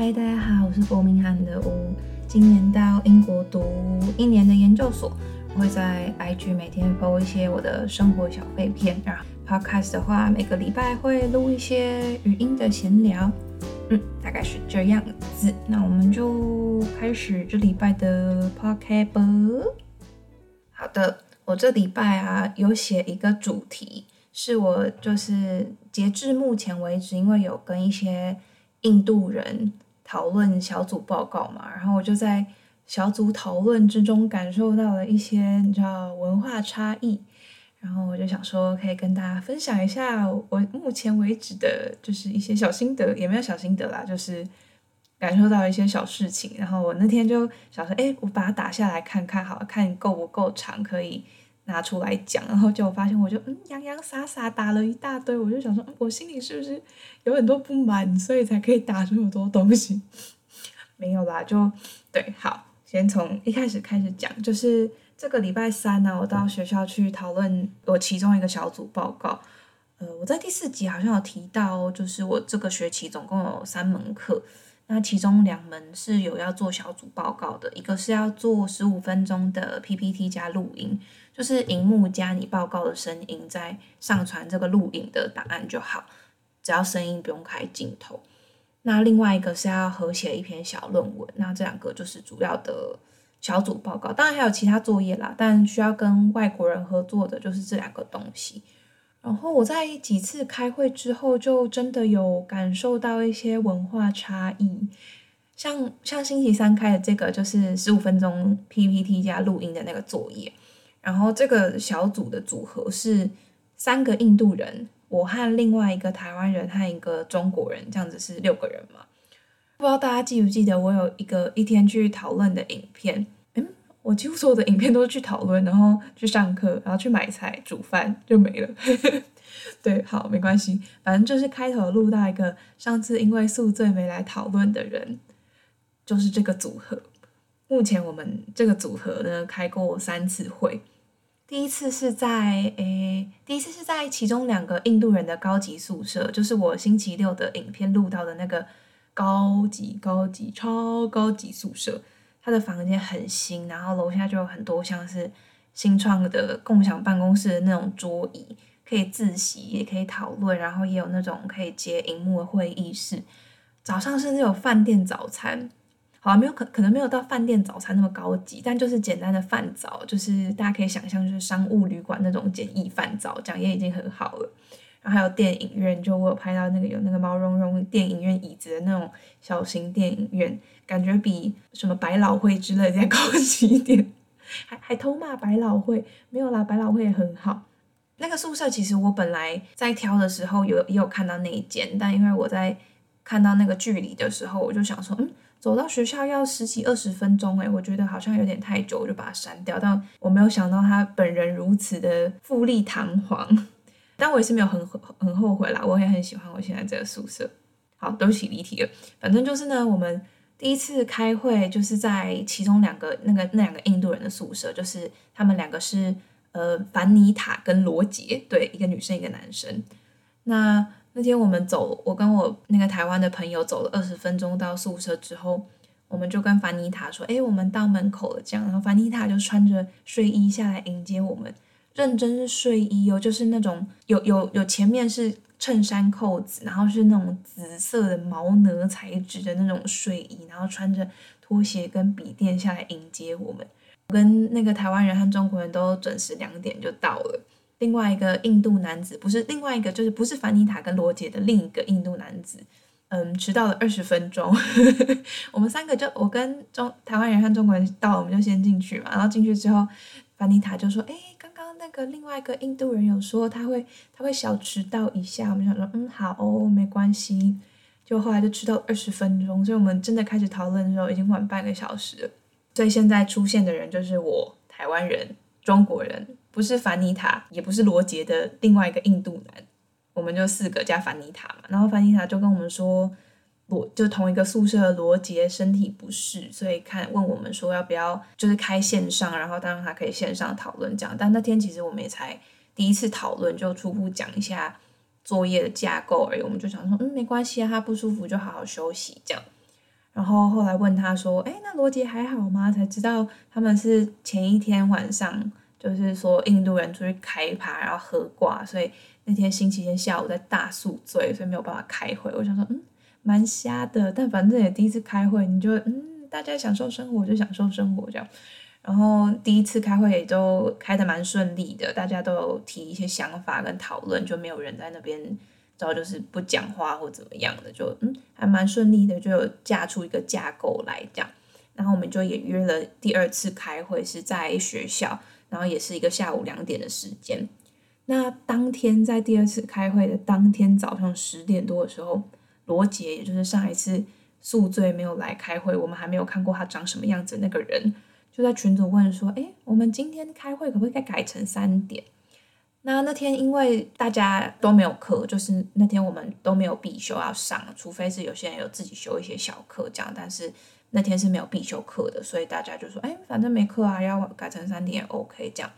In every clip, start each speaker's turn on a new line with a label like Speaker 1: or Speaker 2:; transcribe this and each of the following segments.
Speaker 1: 嗨，大家好，我是伯明翰的吴。今年到英国读一年的研究所，我会在 IG 每天播一些我的生活小废片。然后 Podcast 的话，每个礼拜会录一些语音的闲聊。嗯，大概是这样子。那我们就开始这礼拜的 Podcast 吧。好的，我这礼拜啊有写一个主题，是我就是截至目前为止，因为有跟一些印度人讨论小组报告嘛，然后我就在小组讨论之中感受到了一些你知道文化差异，然后我就想说可以跟大家分享一下我目前为止的就是一些小心得，也没有小心得啦，就是感受到一些小事情，然后我那天就想说，哎，我把它打下来看看，好看够不够长，可以。拿出来讲，然后就发现，我就嗯洋洋洒洒打了一大堆，我就想说，我心里是不是有很多不满，所以才可以打这么多东西？没有啦，就对，好，先从一开始开始讲，就是这个礼拜三呢，我到学校去讨论我其中一个小组报告。呃，我在第四集好像有提到，就是我这个学期总共有三门课，那其中两门是有要做小组报告的，一个是要做十五分钟的 PPT 加录音。就是荧幕加你报告的声音，再上传这个录影的档案就好，只要声音不用开镜头。那另外一个是要合写一篇小论文，那这两个就是主要的小组报告。当然还有其他作业啦，但需要跟外国人合作的就是这两个东西。然后我在几次开会之后，就真的有感受到一些文化差异。像像星期三开的这个，就是十五分钟 PPT 加录音的那个作业。然后这个小组的组合是三个印度人，我和另外一个台湾人和一个中国人，这样子是六个人嘛？不知道大家记不记得我有一个一天去讨论的影片？嗯，我几乎所有的影片都是去讨论，然后去上课，然后去买菜、煮饭就没了。对，好，没关系，反正就是开头录到一个上次因为宿醉没来讨论的人，就是这个组合。目前我们这个组合呢开过三次会，第一次是在诶，第一次是在其中两个印度人的高级宿舍，就是我星期六的影片录到的那个高级高级超高级宿舍，他的房间很新，然后楼下就有很多像是新创的共享办公室的那种桌椅，可以自习也可以讨论，然后也有那种可以接荧幕的会议室，早上甚至有饭店早餐。好，没有可可能没有到饭店早餐那么高级，但就是简单的饭早，就是大家可以想象，就是商务旅馆那种简易饭早，这样也已经很好了。然后还有电影院，就我有拍到那个有那个毛茸茸电影院椅子的那种小型电影院，感觉比什么百老汇之类的 高级一点。还还偷骂百老汇，没有啦，百老汇也很好。那个宿舍其实我本来在挑的时候有也有看到那一间，但因为我在看到那个距离的时候，我就想说，嗯。走到学校要十几二十分钟，诶，我觉得好像有点太久，我就把它删掉。但我没有想到他本人如此的富丽堂皇，但我也是没有很很后悔啦，我也很喜欢我现在这个宿舍。好，对不起离题了。反正就是呢，我们第一次开会就是在其中两个那个那两个印度人的宿舍，就是他们两个是呃凡妮塔跟罗杰，对，一个女生一个男生。那那天我们走，我跟我那个台湾的朋友走了二十分钟到宿舍之后，我们就跟凡妮塔说：“哎，我们到门口了。”这样，然后凡妮塔就穿着睡衣下来迎接我们，认真是睡衣哦，就是那种有有有前面是衬衫扣子，然后是那种紫色的毛呢材质的那种睡衣，然后穿着拖鞋跟笔垫下来迎接我们。我跟那个台湾人和中国人都准时两点就到了。另外一个印度男子不是另外一个，就是不是凡妮塔跟罗杰的另一个印度男子，嗯，迟到了二十分钟。我们三个就我跟中台湾人和中国人到，我们就先进去嘛。然后进去之后，凡妮塔就说：“哎，刚刚那个另外一个印度人有说他会他会小迟到一下。”我们想说：“嗯，好哦，没关系。”就后来就迟到二十分钟，所以我们真的开始讨论的时候已经晚半个小时了。所以现在出现的人就是我台湾人、中国人。不是凡妮塔，也不是罗杰的另外一个印度男，我们就四个加凡妮塔嘛。然后凡妮塔就跟我们说，罗就同一个宿舍的罗杰身体不适，所以看问我们说要不要就是开线上，然后当然他可以线上讨论这样。但那天其实我们也才第一次讨论，就初步讲一下作业的架构而已。我们就想说，嗯，没关系啊，他不舒服就好好休息这样。然后后来问他说：“哎，那罗杰还好吗？”才知道他们是前一天晚上，就是说印度人出去开趴，然后喝挂，所以那天星期天下午在大宿醉，所以没有办法开会。我想说，嗯，蛮瞎的，但反正也第一次开会，你就嗯，大家享受生活就享受生活这样。然后第一次开会也都开的蛮顺利的，大家都有提一些想法跟讨论，就没有人在那边。之后就是不讲话或怎么样的，就嗯还蛮顺利的，就有架出一个架构来这样。然后我们就也约了第二次开会，是在学校，然后也是一个下午两点的时间。那当天在第二次开会的当天早上十点多的时候，罗杰也就是上一次宿醉没有来开会，我们还没有看过他长什么样子那个人，就在群组问说：“哎，我们今天开会可不可以改成三点？”那那天因为大家都没有课，就是那天我们都没有必修要上，除非是有些人有自己修一些小课这样，但是那天是没有必修课的，所以大家就说，哎，反正没课啊，要改成三点 OK 这样。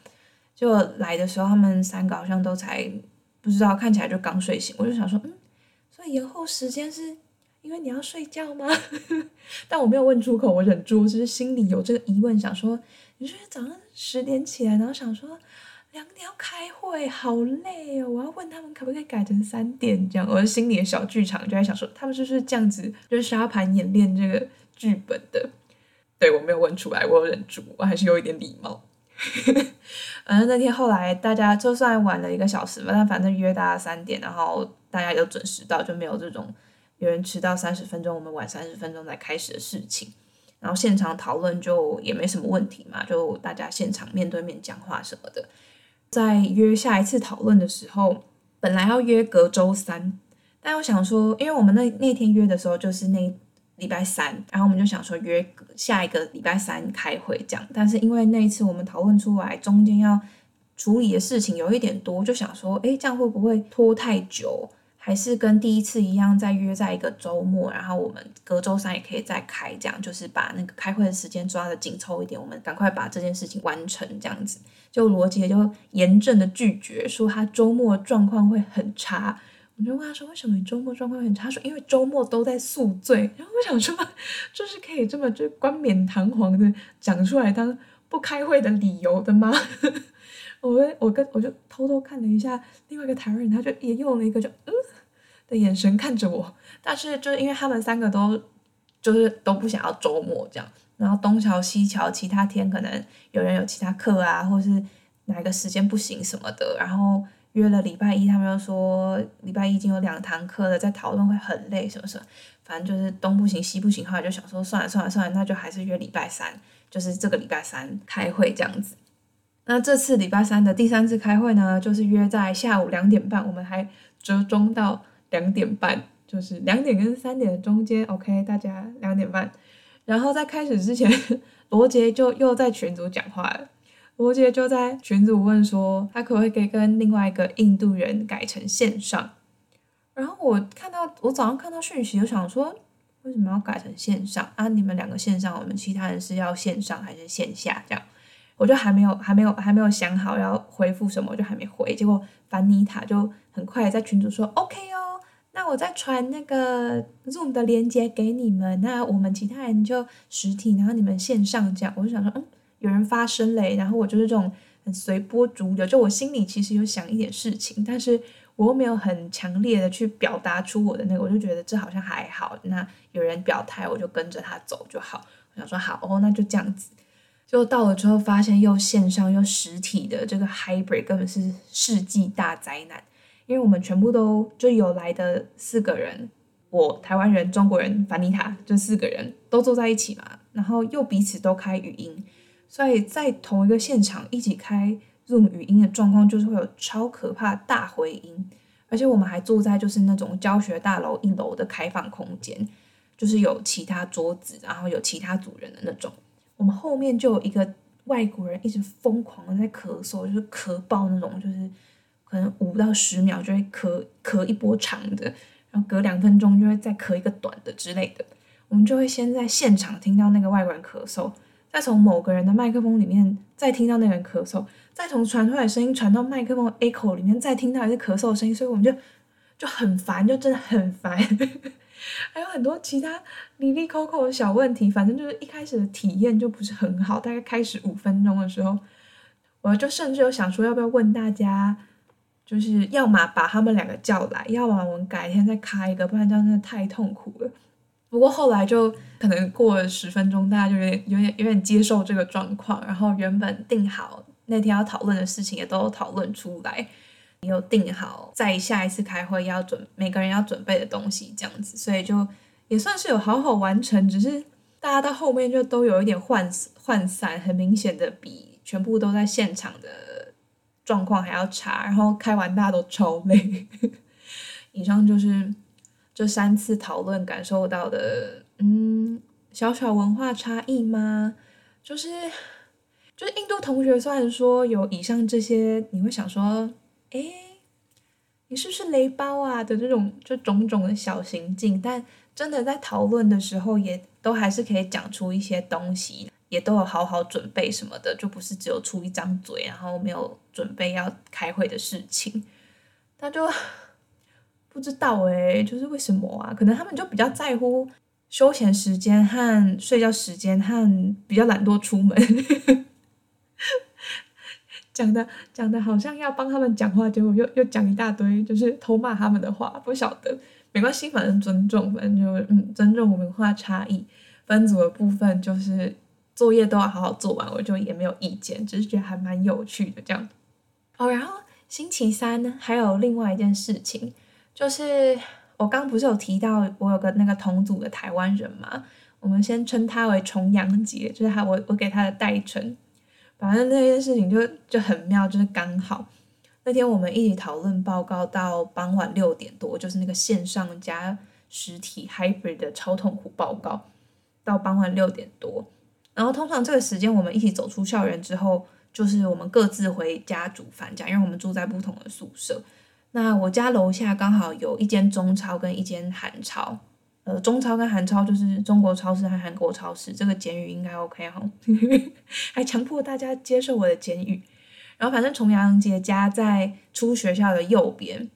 Speaker 1: 就来的时候，他们三个好像都才不知道，看起来就刚睡醒，我就想说，嗯，所以延后时间是因为你要睡觉吗？但我没有问出口，我忍住，只是心里有这个疑问，想说，你是早上十点起来，然后想说。两点要开会，好累哦！我要问他们可不可以改成三点这样。我的心里的小剧场就在想说，他们是不是这样子，就是沙盘演练这个剧本的？对我没有问出来，我有忍住，我还是有一点礼貌。反正那天后来大家就算晚了一个小时吧，但反正约大家三点，然后大家也都准时到，就没有这种有人迟到三十分钟，我们晚三十分钟才开始的事情。然后现场讨论就也没什么问题嘛，就大家现场面对面讲话什么的。在约下一次讨论的时候，本来要约隔周三，但我想说，因为我们那那天约的时候就是那礼拜三，然后我们就想说约下一个礼拜三开会这样。但是因为那一次我们讨论出来中间要处理的事情有一点多，就想说，哎，这样会不会拖太久？还是跟第一次一样，再约在一个周末，然后我们隔周三也可以再开，这样就是把那个开会的时间抓的紧凑一点，我们赶快把这件事情完成，这样子。就罗杰就严正的拒绝，说他周末状况会很差。我就问他说：“为什么你周末状况很差？”他说：“因为周末都在宿醉。”然后我想说，就是可以这么就冠冕堂皇的讲出来当不开会的理由的吗？我我跟我就偷偷看了一下另外一个台湾人，他就也用了一个就嗯的眼神看着我。但是就因为他们三个都就是都不想要周末这样。然后东桥西桥，其他天可能有人有其他课啊，或是哪个时间不行什么的。然后约了礼拜一，他们又说礼拜一已经有两堂课了，在讨论会很累什么什么。反正就是东不行西不行，后来就想说算了算了算了，那就还是约礼拜三，就是这个礼拜三开会这样子。那这次礼拜三的第三次开会呢，就是约在下午两点半，我们还折中到两点半，就是两点跟三点的中间。OK，大家两点半。然后在开始之前，罗杰就又在群组讲话了。罗杰就在群组问说，他可不可以跟另外一个印度人改成线上？然后我看到，我早上看到讯息，就想说，为什么要改成线上啊？你们两个线上，我们其他人是要线上还是线下？这样，我就还没有、还没有、还没有想好要回复什么，我就还没回。结果凡妮塔就很快在群组说，OK 哦。那我再传那个 Zoom 的链接给你们，那我们其他人就实体，然后你们线上这样。我就想说，嗯，有人发声嘞，然后我就是这种很随波逐流，就我心里其实有想一点事情，但是我又没有很强烈的去表达出我的那个，我就觉得这好像还好。那有人表态，我就跟着他走就好。我想说好哦，那就这样子。就到了之后，发现又线上又实体的这个 hybrid 根本是世纪大灾难。因为我们全部都就有来的四个人，我台湾人、中国人、凡妮塔这四个人都坐在一起嘛，然后又彼此都开语音，所以在同一个现场一起开 Zoom 语音的状况，就是会有超可怕大回音，而且我们还坐在就是那种教学大楼一楼的开放空间，就是有其他桌子，然后有其他组人的那种，我们后面就有一个外国人一直疯狂的在咳嗽，就是咳爆那种，就是。可能五到十秒就会咳咳一波长的，然后隔两分钟就会再咳一个短的之类的。我们就会先在现场听到那个外国人咳嗽，再从某个人的麦克风里面再听到那个人咳嗽，再从传出来的声音传到麦克风 echo 里面再听到一个咳嗽的声音，所以我们就就很烦，就真的很烦。还有很多其他离离扣扣的小问题，反正就是一开始的体验就不是很好。大概开始五分钟的时候，我就甚至有想说要不要问大家，就是要么把他们两个叫来，要么我们改天再开一个，不然这样真的太痛苦了。不过后来就可能过了十分钟，大家就有点有点有点接受这个状况，然后原本定好那天要讨论的事情也都讨论出来。也有定好在下一次开会要准每个人要准备的东西，这样子，所以就也算是有好好完成。只是大家到后面就都有一点涣涣散，很明显的比全部都在现场的状况还要差。然后开完大家都超累。以上就是这三次讨论感受到的，嗯，小小文化差异吗？就是就是印度同学虽然说有以上这些，你会想说。哎，你是不是雷包啊的这种就种种的小行径，但真的在讨论的时候，也都还是可以讲出一些东西，也都有好好准备什么的，就不是只有出一张嘴，然后没有准备要开会的事情。他就不知道哎，就是为什么啊？可能他们就比较在乎休闲时间和睡觉时间，和比较懒惰出门。讲的讲的好像要帮他们讲话，结果又又讲一大堆，就是偷骂他们的话，不晓得，没关系，反正尊重，反正就嗯，尊重文化差异。分组的部分就是作业都要好好做完，我就也没有意见，只是觉得还蛮有趣的这样。哦，然后星期三呢，还有另外一件事情，就是我刚不是有提到我有个那个同组的台湾人嘛，我们先称他为重阳节，就是他我我给他的代称。反正那件事情就就很妙，就是刚好那天我们一起讨论报告到傍晚六点多，就是那个线上加实体 hybrid 的超痛苦报告到傍晚六点多。然后通常这个时间我们一起走出校园之后，就是我们各自回家煮饭，这样，因为我们住在不同的宿舍。那我家楼下刚好有一间中超跟一间韩超。呃，中超跟韩超就是中国超市和韩国超市，这个简语应该 OK 哈，还强迫大家接受我的简语。然后反正重阳节家在出学校的右边，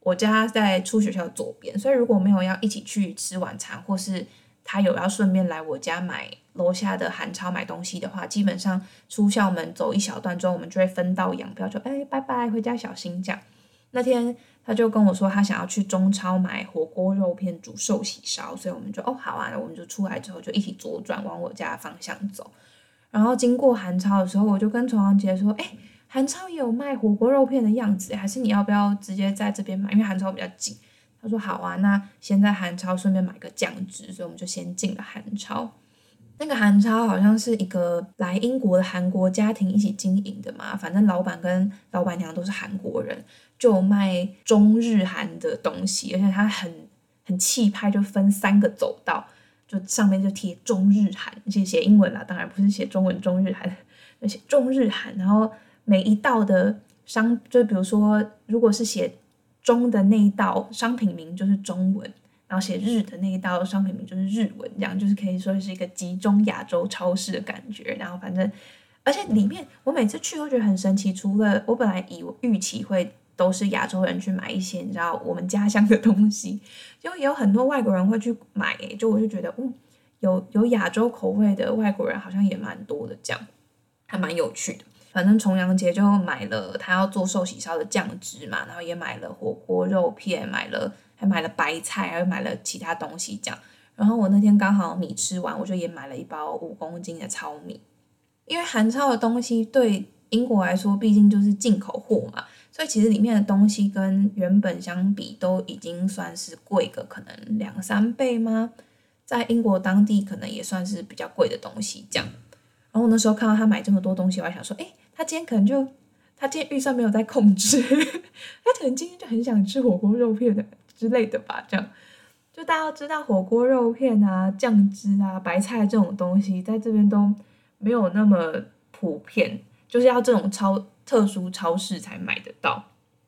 Speaker 1: 我家在出学校左边，所以如果没有要一起去吃晚餐，或是他有要顺便来我家买楼下的韩超买东西的话，基本上出校门走一小段之后，我们就会分道扬镳，说哎拜拜，回家小心这样。那天。他就跟我说，他想要去中超买火锅肉片煮寿喜烧，所以我们就哦好啊，我们就出来之后就一起左转往我家的方向走。然后经过韩超的时候，我就跟崇阳姐说：“哎，韩超也有卖火锅肉片的样子，还是你要不要直接在这边买？因为韩超比较近。”他说：“好啊，那先在韩超顺便买个酱汁。”所以我们就先进了韩超。那个韩超好像是一个来英国的韩国家庭一起经营的嘛，反正老板跟老板娘都是韩国人。就卖中日韩的东西，而且它很很气派，就分三个走道，就上面就贴中日韩，写写英文啦，当然不是写中文中日韩，写中日韩。然后每一道的商，就比如说，如果是写中的那一道商品名就是中文，然后写日的那一道商品名就是日文，这样就是可以说是一个集中亚洲超市的感觉。然后反正，而且里面我每次去都觉得很神奇，除了我本来以预期会。都是亚洲人去买一些你知道我们家乡的东西，就也有很多外国人会去买，就我就觉得，嗯，有有亚洲口味的外国人好像也蛮多的，这样还蛮有趣的。反正重阳节就买了他要做寿喜烧的酱汁嘛，然后也买了火锅肉片，买了还买了白菜，还买了其他东西这样。然后我那天刚好米吃完，我就也买了一包五公斤的糙米，因为韩超的东西对英国来说毕竟就是进口货嘛。所以其实里面的东西跟原本相比都已经算是贵个可能两三倍吗？在英国当地可能也算是比较贵的东西这样。然后我那时候看到他买这么多东西，我还想说，哎，他今天可能就他今天预算没有在控制，他可能今天就很想吃火锅肉片的之类的吧。这样，就大家知道火锅肉片啊、酱汁啊、白菜这种东西在这边都没有那么普遍，就是要这种超。特殊超市才买得到，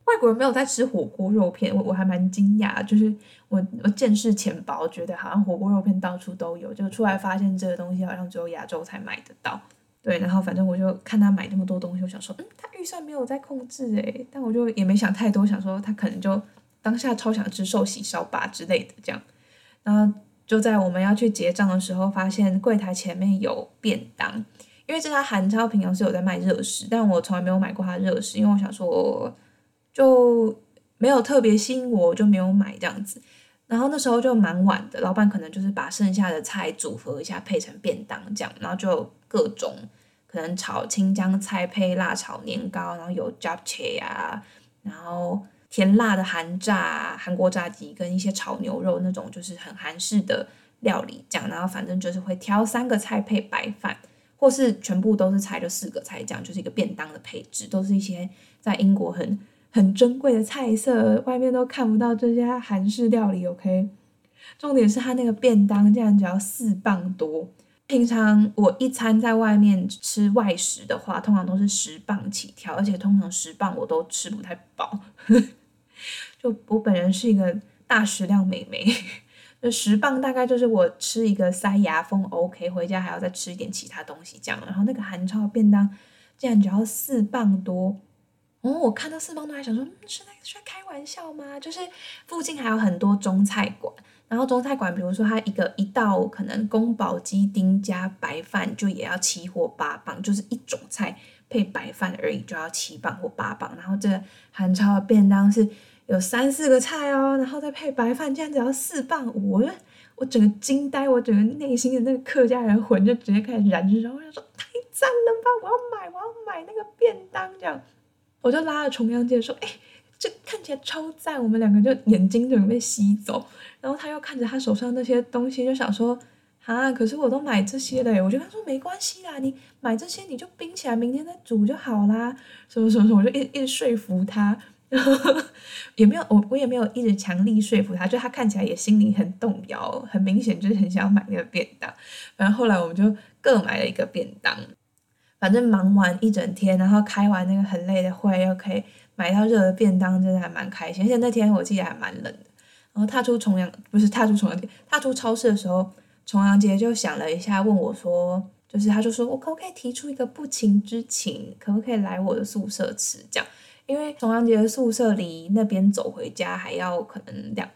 Speaker 1: 外国人没有在吃火锅肉片，我我还蛮惊讶，就是我我见识浅薄，觉得好像火锅肉片到处都有，就出来发现这个东西好像只有亚洲才买得到。对，然后反正我就看他买那么多东西，我想说，嗯，他预算没有在控制诶，但我就也没想太多，想说他可能就当下超想吃寿喜烧吧之类的这样。然后就在我们要去结账的时候，发现柜台前面有便当。因为这家韩超平常是有在卖热食，但我从来没有买过它热食，因为我想说就没有特别吸引我，就没有买这样子。然后那时候就蛮晚的，老板可能就是把剩下的菜组合一下配成便当这样，然后就各种可能炒青江菜配辣炒年糕，然后有 j a p c h e 啊，然后甜辣的韩炸韩国炸鸡跟一些炒牛肉那种就是很韩式的料理这样，然后反正就是会挑三个菜配白饭。或是全部都是菜，就四个菜这样，就是一个便当的配置，都是一些在英国很很珍贵的菜色，外面都看不到这些韩式料理。OK，重点是它那个便当竟然只要四磅多，平常我一餐在外面吃外食的话，通常都是十磅起跳，而且通常十磅我都吃不太饱。就我本人是一个大食量美眉。十磅大概就是我吃一个塞牙缝 OK，回家还要再吃一点其他东西这样。然后那个韩超便当竟然只要四磅多，哦，我看到四磅多还想说，是在是在开玩笑吗？就是附近还有很多中菜馆，然后中菜馆比如说它一个一道可能宫保鸡丁加白饭就也要七或八磅，就是一种菜配白饭而已就要七磅或八磅。然后这个韩超的便当是。有三四个菜哦，然后再配白饭，这样只要四磅五，我我整个惊呆，我整个内心的那个客家人魂就直接开始燃烧，我想说太赞了吧，我要买，我要买那个便当，这样我就拉着重阳姐说，哎，这看起来超赞，我们两个就眼睛就被吸走，然后他又看着他手上那些东西，就想说，啊，可是我都买这些了，我就跟他说没关系啦，你买这些你就冰起来，明天再煮就好啦，什么什么什么，我就一一直说服他。也没有，我我也没有一直强力说服他，就他看起来也心里很动摇，很明显就是很想要买那个便当。然后后来我们就各买了一个便当，反正忙完一整天，然后开完那个很累的会，又可以买到热的便当，真的还蛮开心。而且那天我记得还蛮冷的。然后踏出重阳，不是踏出重阳节，踏出超市的时候，重阳节就想了一下，问我说，就是他就说我可不可以提出一个不情之请，可不可以来我的宿舍吃这样？因为重阳节的宿舍离那边走回家还要可能两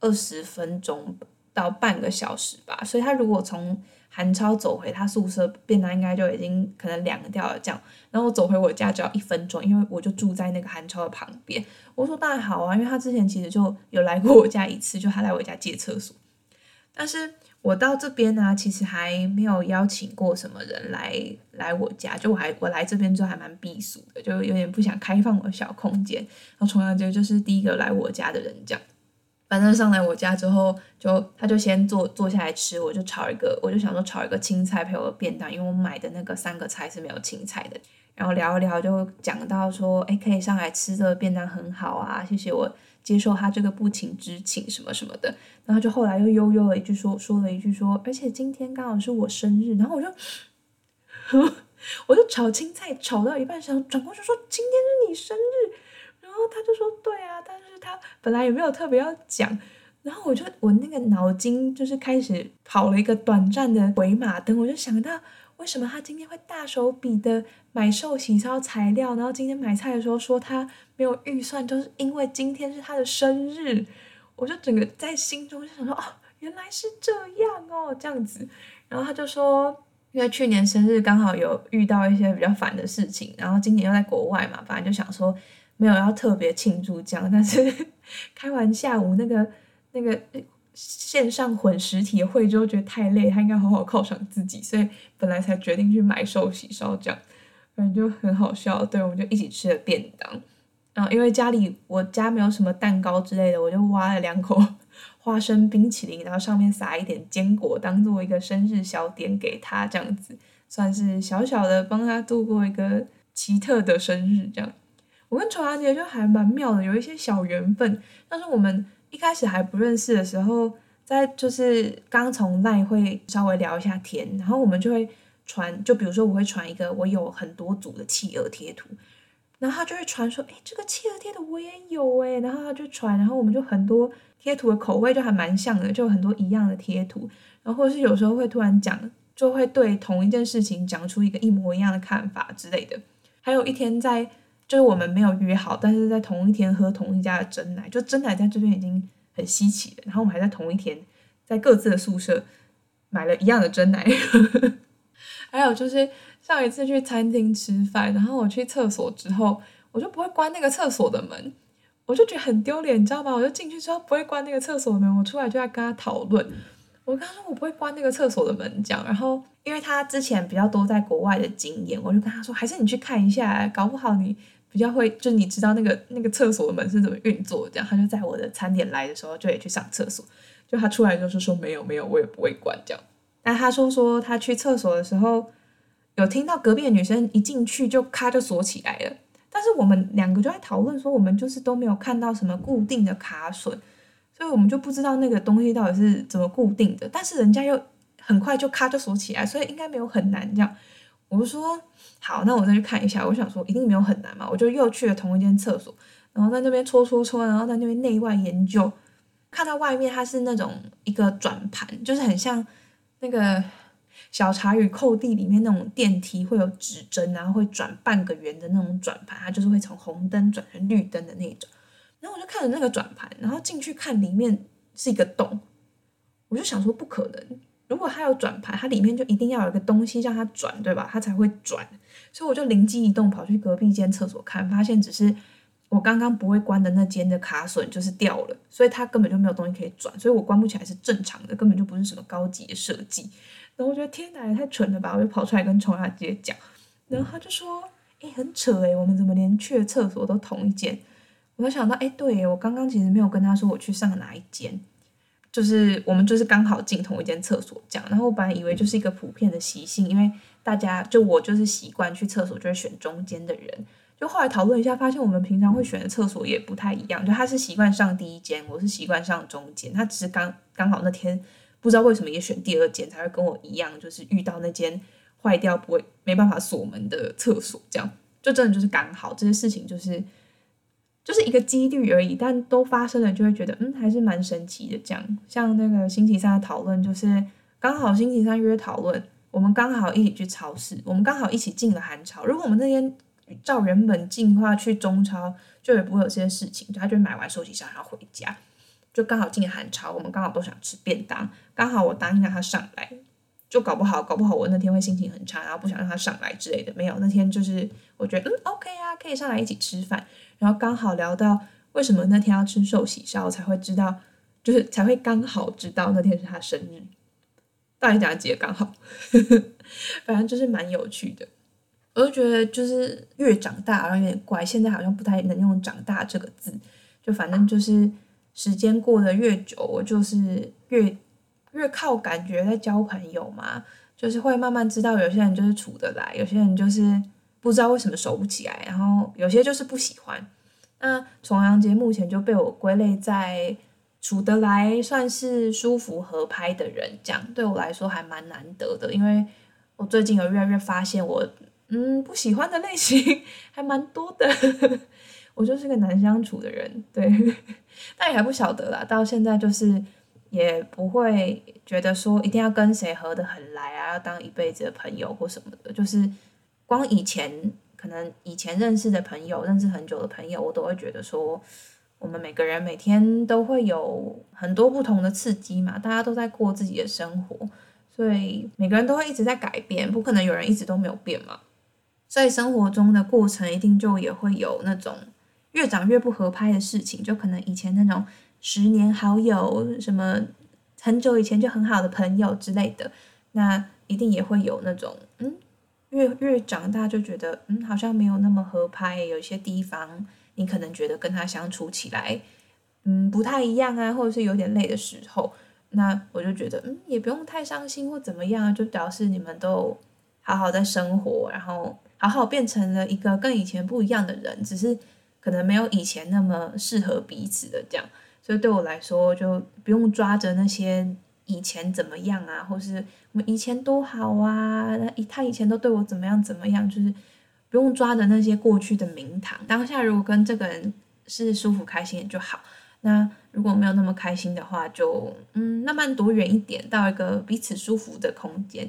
Speaker 1: 二十分钟到半个小时吧，所以他如果从韩超走回他宿舍，便当应该就已经可能凉掉了这样。然后走回我家只要一分钟，因为我就住在那个韩超的旁边。我说当然好啊，因为他之前其实就有来过我家一次，就他来我家借厕所，但是。我到这边呢，其实还没有邀请过什么人来来我家，就我还我来这边就还蛮避暑的，就有点不想开放我的小空间。然后重阳节就是第一个来我家的人，这样。反正上来我家之后，就他就先坐坐下来吃，我就炒一个，我就想说炒一个青菜配我的便当，因为我买的那个三个菜是没有青菜的。然后聊一聊，就讲到说，哎，可以上来吃这个便当很好啊，谢谢我。接受他这个不情之请什么什么的，然后就后来又悠悠了一句说说了一句说，而且今天刚好是我生日，然后我就 我就炒青菜炒到一半，想转过去说今天是你生日，然后他就说对啊，但是他本来也没有特别要讲，然后我就我那个脑筋就是开始跑了一个短暂的回马灯，我就想到。为什么他今天会大手笔的买寿喜烧材料？然后今天买菜的时候说他没有预算，就是因为今天是他的生日。我就整个在心中就想说，哦，原来是这样哦，这样子。然后他就说，因为去年生日刚好有遇到一些比较烦的事情，然后今年又在国外嘛，反正就想说没有要特别庆祝这样。但是 开完下午那个那个。线上混实体会之后觉得太累，他应该好好犒赏自己，所以本来才决定去买寿喜烧这样，反正就很好笑。对，我们就一起吃了便当，然后因为家里我家没有什么蛋糕之类的，我就挖了两口 花生冰淇淋，然后上面撒一点坚果，当做一个生日小点给他，这样子算是小小的帮他度过一个奇特的生日。这样，我跟重阳节就还蛮妙的，有一些小缘分，但是我们。一开始还不认识的时候，在就是刚从赖会稍微聊一下天，然后我们就会传，就比如说我会传一个我有很多组的企鹅贴图，然后他就会传说，哎，这个企鹅贴图我也有哎，然后他就传，然后我们就很多贴图的口味就还蛮像的，就很多一样的贴图，然后或者是有时候会突然讲，就会对同一件事情讲出一个一模一样的看法之类的，还有一天在。就是我们没有约好，但是在同一天喝同一家的真奶，就真奶在这边已经很稀奇了。然后我们还在同一天在各自的宿舍买了一样的真奶。还有就是上一次去餐厅吃饭，然后我去厕所之后，我就不会关那个厕所的门，我就觉得很丢脸，你知道吗？我就进去之后不会关那个厕所门，我出来就在跟他讨论。我跟他说我不会关那个厕所的门，这样。然后因为他之前比较多在国外的经验，我就跟他说，还是你去看一下，搞不好你比较会，就你知道那个那个厕所的门是怎么运作。这样，他就在我的餐点来的时候就也去上厕所，就他出来就是说没有没有，我也不会关这样。但他说说他去厕所的时候，有听到隔壁的女生一进去就咔就锁起来了。但是我们两个就在讨论说，我们就是都没有看到什么固定的卡榫。所以我们就不知道那个东西到底是怎么固定的，但是人家又很快就咔就锁起来，所以应该没有很难这样。我就说好，那我再去看一下。我想说一定没有很难嘛，我就又去了同一间厕所，然后在那边搓搓搓，然后在那边内外研究，看到外面它是那种一个转盘，就是很像那个小茶与扣地里面那种电梯会有指针，然后会转半个圆的那种转盘，它就是会从红灯转成绿灯的那种。然后我就看着那个转盘，然后进去看里面是一个洞，我就想说不可能，如果它有转盘，它里面就一定要有一个东西让它转，对吧？它才会转。所以我就灵机一动，跑去隔壁间厕所看，发现只是我刚刚不会关的那间的卡榫就是掉了，所以它根本就没有东西可以转，所以我关不起来是正常的，根本就不是什么高级的设计。然后我觉得天哪，也太蠢了吧！我就跑出来跟冲雅姐讲，然后他就说：“哎，很扯哎，我们怎么连去的厕所都同一间？”我想到，哎，对我刚刚其实没有跟他说我去上哪一间，就是我们就是刚好进同一间厕所这样。然后我本来以为就是一个普遍的习性，因为大家就我就是习惯去厕所就会选中间的人。就后来讨论一下，发现我们平常会选的厕所也不太一样。就他是习惯上第一间，我是习惯上中间。他只是刚刚好那天不知道为什么也选第二间，才会跟我一样，就是遇到那间坏掉不会没办法锁门的厕所，这样就真的就是刚好这些事情就是。就是一个几率而已，但都发生了，就会觉得嗯，还是蛮神奇的。这样，像那个星期三的讨论，就是刚好星期三约讨论，我们刚好一起去超市，我们刚好一起进了韩超。如果我们那天照原本进的话，去中超就也不会有这些事情。他就买完收起箱然后回家，就刚好进了韩超，我们刚好都想吃便当，刚好我答应让他上来，就搞不好，搞不好我那天会心情很差，然后不想让他上来之类的。没有，那天就是我觉得嗯，OK 啊，可以上来一起吃饭。然后刚好聊到为什么那天要吃寿喜烧，才会知道，就是才会刚好知道那天是他生日。到底哪节刚好？反正就是蛮有趣的。我就觉得就是越长大，然后有点怪。现在好像不太能用“长大”这个字，就反正就是时间过得越久，我就是越越靠感觉在交朋友嘛。就是会慢慢知道，有些人就是处得来，有些人就是。不知道为什么熟不起来，然后有些就是不喜欢。那重阳节目前就被我归类在处得来、算是舒服合拍的人，这样对我来说还蛮难得的。因为我最近有越来越发现，我嗯不喜欢的类型 还蛮多的。我就是个难相处的人，对，但也还不晓得啦。到现在就是也不会觉得说一定要跟谁合得很来啊，要当一辈子的朋友或什么的，就是。光以前可能以前认识的朋友，认识很久的朋友，我都会觉得说，我们每个人每天都会有很多不同的刺激嘛，大家都在过自己的生活，所以每个人都会一直在改变，不可能有人一直都没有变嘛。所以生活中的过程一定就也会有那种越长越不合拍的事情，就可能以前那种十年好友，什么很久以前就很好的朋友之类的，那一定也会有那种嗯。越越长大就觉得，嗯，好像没有那么合拍。有一些地方，你可能觉得跟他相处起来，嗯，不太一样啊，或者是有点累的时候，那我就觉得，嗯，也不用太伤心或怎么样，就表示你们都好好在生活，然后好好变成了一个跟以前不一样的人，只是可能没有以前那么适合彼此的这样。所以对我来说，就不用抓着那些。以前怎么样啊？或是我们以前多好啊？那他以前都对我怎么样怎么样？就是不用抓着那些过去的名堂。当下如果跟这个人是舒服开心就好。那如果没有那么开心的话，就嗯慢慢躲远一点，到一个彼此舒服的空间。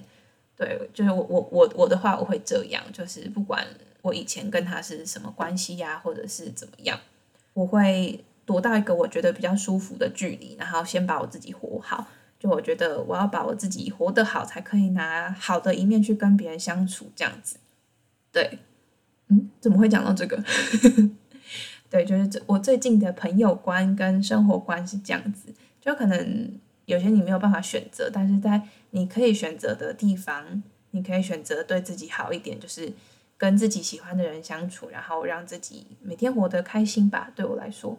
Speaker 1: 对，就是我我我我的话，我会这样，就是不管我以前跟他是什么关系呀，或者是怎么样，我会躲到一个我觉得比较舒服的距离，然后先把我自己活好。就我觉得我要把我自己活得好，才可以拿好的一面去跟别人相处，这样子。对，嗯，怎么会讲到这个？对，就是这我最近的朋友观跟生活观是这样子，就可能有些你没有办法选择，但是在你可以选择的地方，你可以选择对自己好一点，就是跟自己喜欢的人相处，然后让自己每天活得开心吧。对我来说，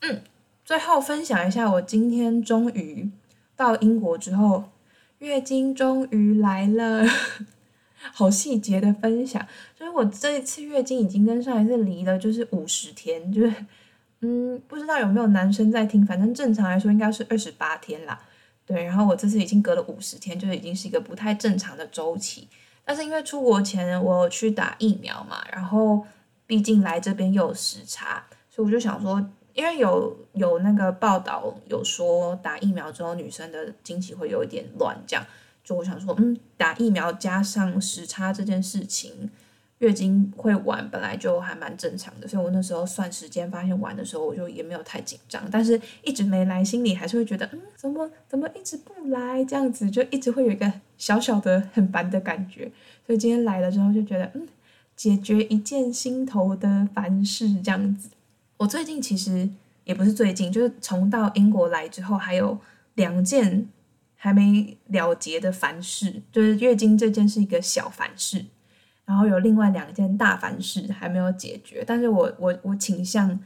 Speaker 1: 嗯，最后分享一下，我今天终于到英国之后，月经终于来了。好细节的分享，所以我这一次月经已经跟上一次离了，就是五十天，就是嗯，不知道有没有男生在听，反正正常来说应该是二十八天啦。对，然后我这次已经隔了五十天，就已经是一个不太正常的周期。但是因为出国前我去打疫苗嘛，然后毕竟来这边又有时差，所以我就想说，因为有有那个报道有说打疫苗之后女生的经期会有一点乱，这样。就我想说，嗯，打疫苗加上时差这件事情，月经会晚本来就还蛮正常的，所以我那时候算时间发现晚的时候，我就也没有太紧张，但是一直没来，心里还是会觉得，嗯，怎么怎么一直不来，这样子就一直会有一个小小的很烦的感觉，所以今天来了之后就觉得，嗯，解决一件心头的烦事这样子。我最近其实也不是最近，就是从到英国来之后，还有两件。还没了结的凡事，就是月经这件是一个小凡事，然后有另外两件大凡事还没有解决。但是我我我倾向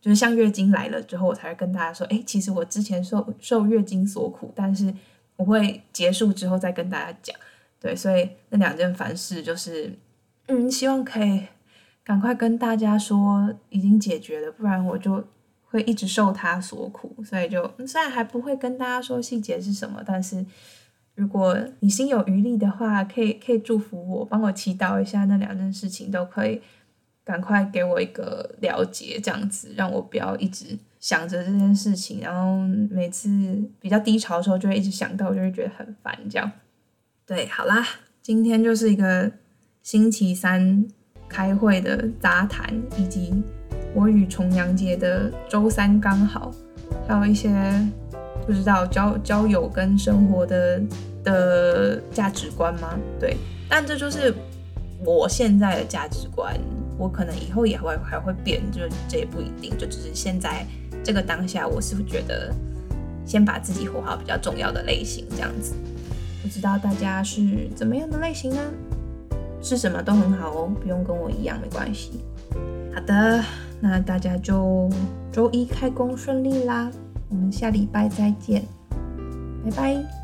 Speaker 1: 就是像月经来了之后，我才会跟大家说，哎，其实我之前受受月经所苦，但是我会结束之后再跟大家讲。对，所以那两件凡事就是，嗯，希望可以赶快跟大家说已经解决了，不然我就。会一直受他所苦，所以就虽然还不会跟大家说细节是什么，但是如果你心有余力的话，可以可以祝福我，帮我祈祷一下，那两件事情都可以赶快给我一个了解，这样子让我不要一直想着这件事情，然后每次比较低潮的时候就会一直想到，就会觉得很烦。这样对，好啦，今天就是一个星期三开会的杂谈，以及。我与重阳节的周三刚好，还有一些不知道交交友跟生活的的价值观吗？对，但这就是我现在的价值观，我可能以后也会还会变，就这也不一定，就只是现在这个当下，我是觉得先把自己活好比较重要的类型，这样子。不知道大家是怎么样的类型呢？是什么都很好哦，不用跟我一样没关系。好的。那大家就周一开工顺利啦！我们下礼拜再见，拜拜。